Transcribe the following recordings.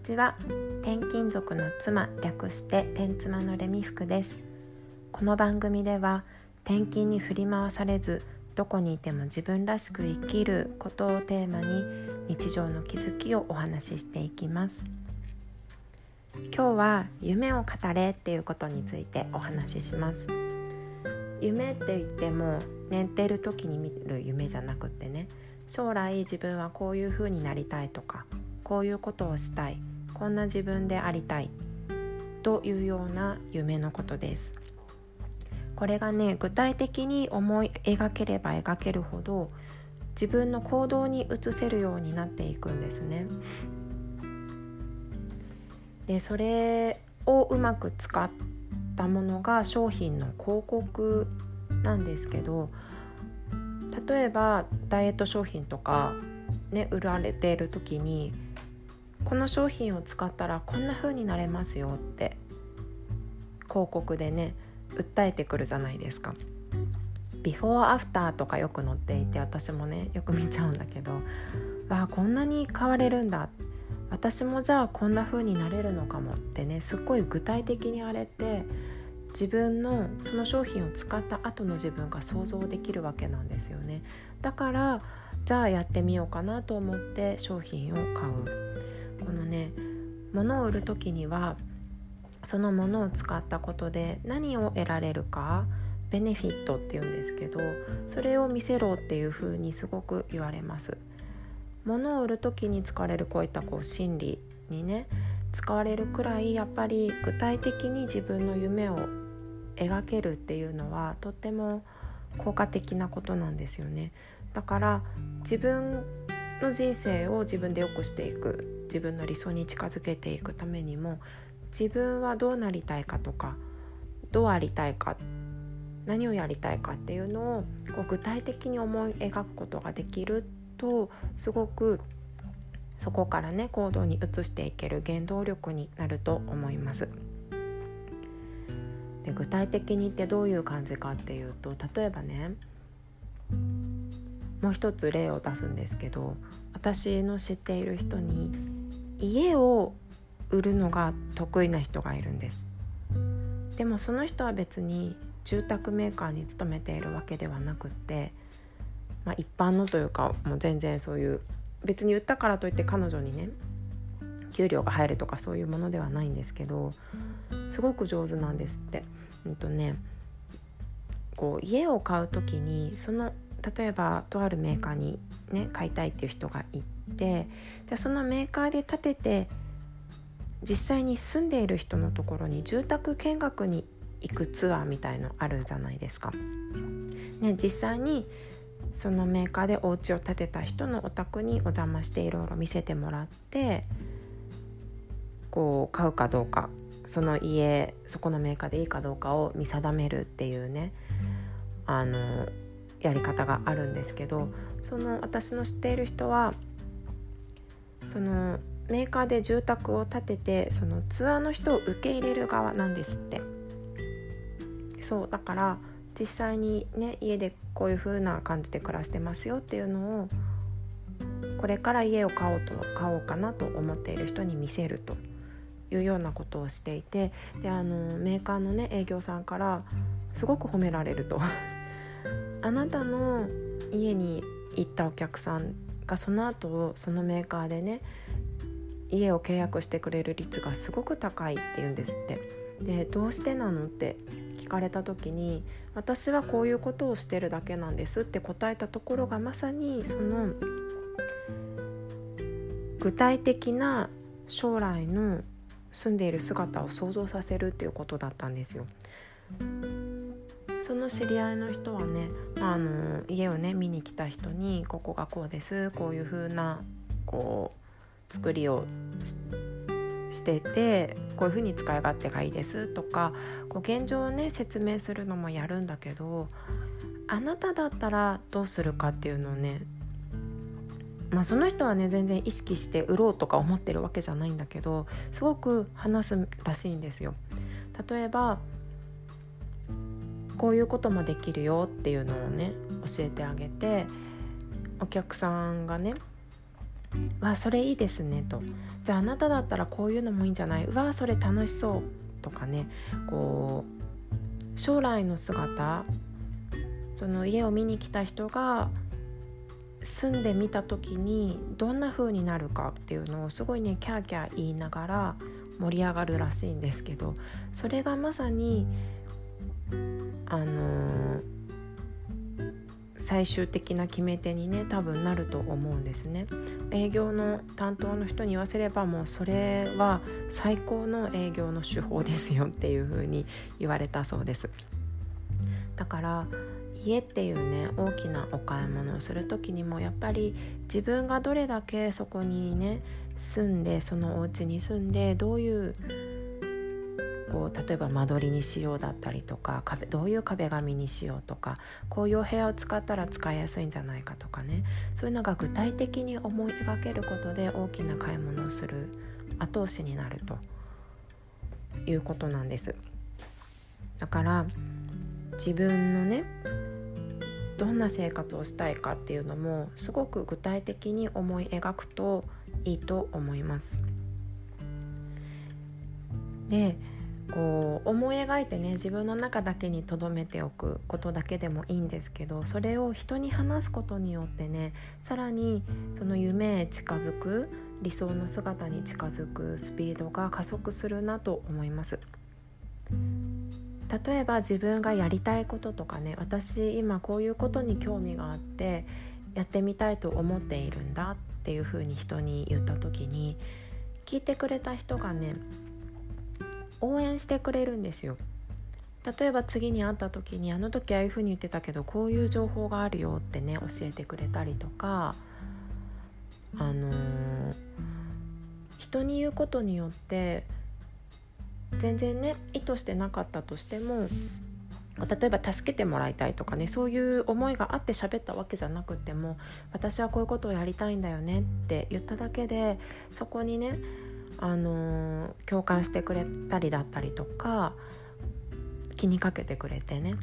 ちは。転勤族の妻略して転妻のレミフクです。この番組では転勤に振り回されずどこにいても自分らしく生きることをテーマに日常の気づきをお話ししていきます。今日は夢を語れっていうことについてお話しします。夢って言っても寝てる時に見る夢じゃなくってね。将来自分はこういう風になりたいとかこういうことをしたい。こんな自分でありたい。というような夢のことです。これがね具体的に思い描ければ描けるほど自分の行動に移せるようになっていくんですね。でそれをうまく使ったものが商品の広告なんですけど例えばダイエット商品とかね売られている時にこの商品を使ったらこんな風になれますよって広告でね訴えてくるじゃないですか。ビフォーアフターとかよく載っていて私もねよく見ちゃうんだけどわあこんなに変われるんだ。私もじゃあこんな風になれるのかもってねすっごい具体的にあれって自分のその商品を使った後の自分が想像できるわけなんですよね。だからじゃあやってみようかなと思って商品を買う。このね物を売る時にはそのものを使ったことで何を得られるかベネフィットっていうんですけどそれを見せろっていうふうにすごく言われます。物を売る時に使われるこういったこう心理にね使われるくらいやっぱり具体的に自分の夢を描けるっていうのはとっても効果的なことなんですよね。だから自分の人生を自分で良くしていく。自分の理想に近づけていくためにも自分はどうなりたいかとかどうありたいか何をやりたいかっていうのをこう具体的に思い描くことができるとすごくそこからね行動に移していける原動力になると思います。で具体的にってどういう感じかっていうと例えばねもう一つ例を出すんですけど私の知っている人に家を売るのが得意な人がいるんですでもその人は別に住宅メーカーに勤めているわけではなくって、まあ、一般のというかもう全然そういう別に売ったからといって彼女にね給料が入るとかそういうものではないんですけどすごく上手なんですって。うんとね、こう家を買う時にその例えばとあるメーカーにね買いたいっていう人がいてじゃそのメーカーで建てて実際に住んでいる人のところに住宅見学に行くツアーみたいのあるじゃないですか。ね、実際にそのメーカーでお家を建てた人のお宅にお邪魔していろいろ見せてもらってこう買うかどうかその家そこのメーカーでいいかどうかを見定めるっていうねあのやり方があるんですけどその私の知っている人はそのメーカーで住宅を建ててそのツアーの人を受け入れる側なんですって。そうだから実際にね家でこういう風な感じで暮らしてますよっていうのをこれから家を買おうと買おうかなと思っている人に見せるというようなことをしていてであのメーカーのね営業さんからすごく褒められると。あなたの家に行ったお客さんがその後そのメーカーでね家を契約してくれる率がすごく高いって言うんですって。でどうしてなのって聞かれた時に私はこういうことをしてるだけなんですって答えたところがまさにその具体的な将来の住んでいる姿を想像させるっていうことだったんですよ。その知り合いの人はねあの家をね見に来た人に「ここがこうですこういう風なこう作りをしててこういう風に使い勝手がいいです」とかこう現状をね説明するのもやるんだけどあなただったらどうするかっていうのをねまあ、その人はね全然意識して売ろうとか思ってるわけじゃないんだけどすごく話すらしいんですよ。例えばこういうこともできるよっていうのをね教えてあげてお客さんがね「わそれいいですね」と「じゃああなただったらこういうのもいいんじゃない?」「うわそれ楽しそう」とかねこう将来の姿その家を見に来た人が住んでみた時にどんな風になるかっていうのをすごいねキャーキャー言いながら盛り上がるらしいんですけどそれがまさにあのー、最終的な決め手にね多分なると思うんですね。営業の担当の人に言わせればもうそれは最高の営業の手法ですよっていう風に言われたそうです。だから家っていうね大きなお買い物をする時にもやっぱり自分がどれだけそこにね住んでそのお家に住んでどういうこう例えば間取りにしようだったりとか壁どういう壁紙にしようとかこういうお部屋を使ったら使いやすいんじゃないかとかねそういうのが具体的に思い描けることで大きな買い物をする後押しになるということなんです。だから自分のねどんな生活をしたいかっていうのもすごく具体的に思い描くといいと思います。でこう思い描いてね自分の中だけに留めておくことだけでもいいんですけどそれを人に話すことによってねさらにその夢へ近づく理想の姿に近づくスピードが加速するなと思います。例えば自分がやりたいこととかね私今こういうことに興味があってやってみたいと思っているんだっていうふうに人に言った時に聞いてくれた人がね応援してくれるんですよ。例えば次に会った時にあの時ああいうふうに言ってたけどこういう情報があるよってね教えてくれたりとかあのー、人に言うことによって全然ね意図してなかったとしても例えば助けてもらいたいとかねそういう思いがあって喋ったわけじゃなくても私はこういうことをやりたいんだよねって言っただけでそこにね、あの、共感してくれたりだったりとか気にかけてくれてね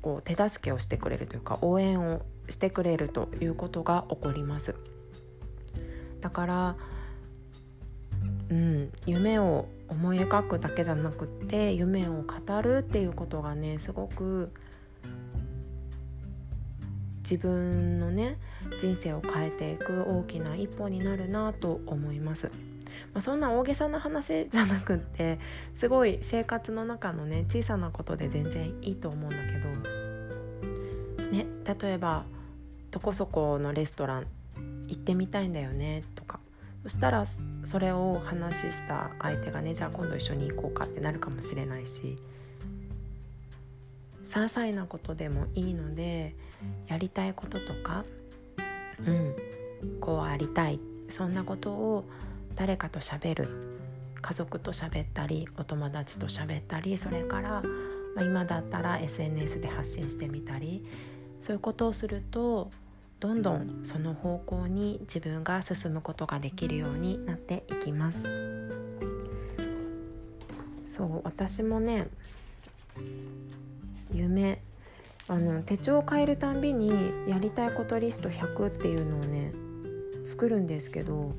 こう手助けをしてくれるというか応援をしてくれるということが起こります。だからうん、夢を思い描くだけじゃなくって夢を語るっていうことがねすごく自分のね人生を変えていく大きな一歩になるなと思います。まあ、そんな大げさな話じゃなくってすごい生活の中のね小さなことで全然いいと思うんだけどね例えばどこそこのレストラン行ってみたいんだよねとかそしたらそれを話した相手がねじゃあ今度一緒に行こうかってなるかもしれないし些細なことでもいいのでやりたいこととかうん。こうありたいそんなことを誰かと喋る家族と喋ったりお友達と喋ったりそれから、まあ、今だったら SNS で発信してみたりそういうことをするとどんどんその方向に自分が進むことができるようになっていきます。そう私もね夢あの手帳を変えるたんびにやりたいことリスト100っていうのをね作るんですけど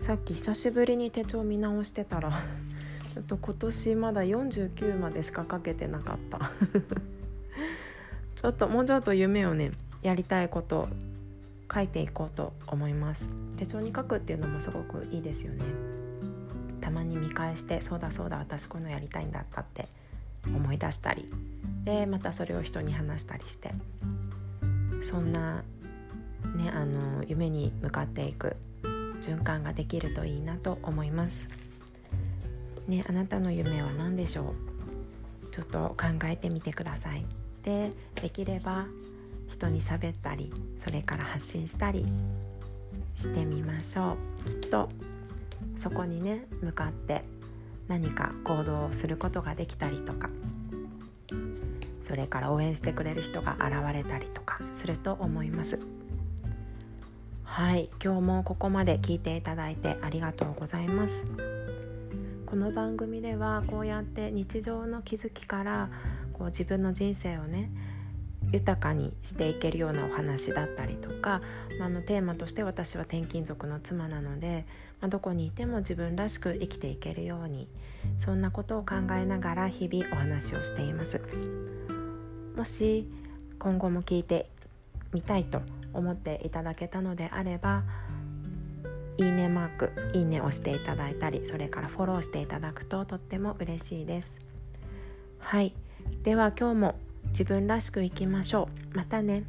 さっき久しぶりに手帳見直してたら ちょっと今年まだ49までしか書けてなかった。ちょっともうちょっと夢をねやりたいこと書いていこうと思います。手帳に書くっていうのもすごくいいですよね。たまに見返してそうだそうだ私このやりたいんだったって思い出したりでまたそれを人に話したりしてそんなねあの夢に向かっていく循環ができるといいなと思います。ねあなたの夢は何でしょう？ちょっと考えてみてください。でできれば人に喋ったりそれから発信したりしてみましょう。きっとそこにね向かって何か行動をすることができたりとかそれから応援してくれる人が現れたりとかすると思います。はい今日もここまで聞いていただいてありがとうございます。この番組ではこうやって日常の気づきからこう自分の人生をね豊かにしていけるようなお話だったりとか、まあ、のテーマとして私は転勤族の妻なので、まあ、どこにいても自分らしく生きていけるようにそんなことを考えながら日々お話をしています。もし今後も聞いてみたいと思っていただけたのであればいいねマークいいねを押していただいたりそれからフォローしていただくととっても嬉しいです。はい。では今日も自分らしくいきましょう。またね。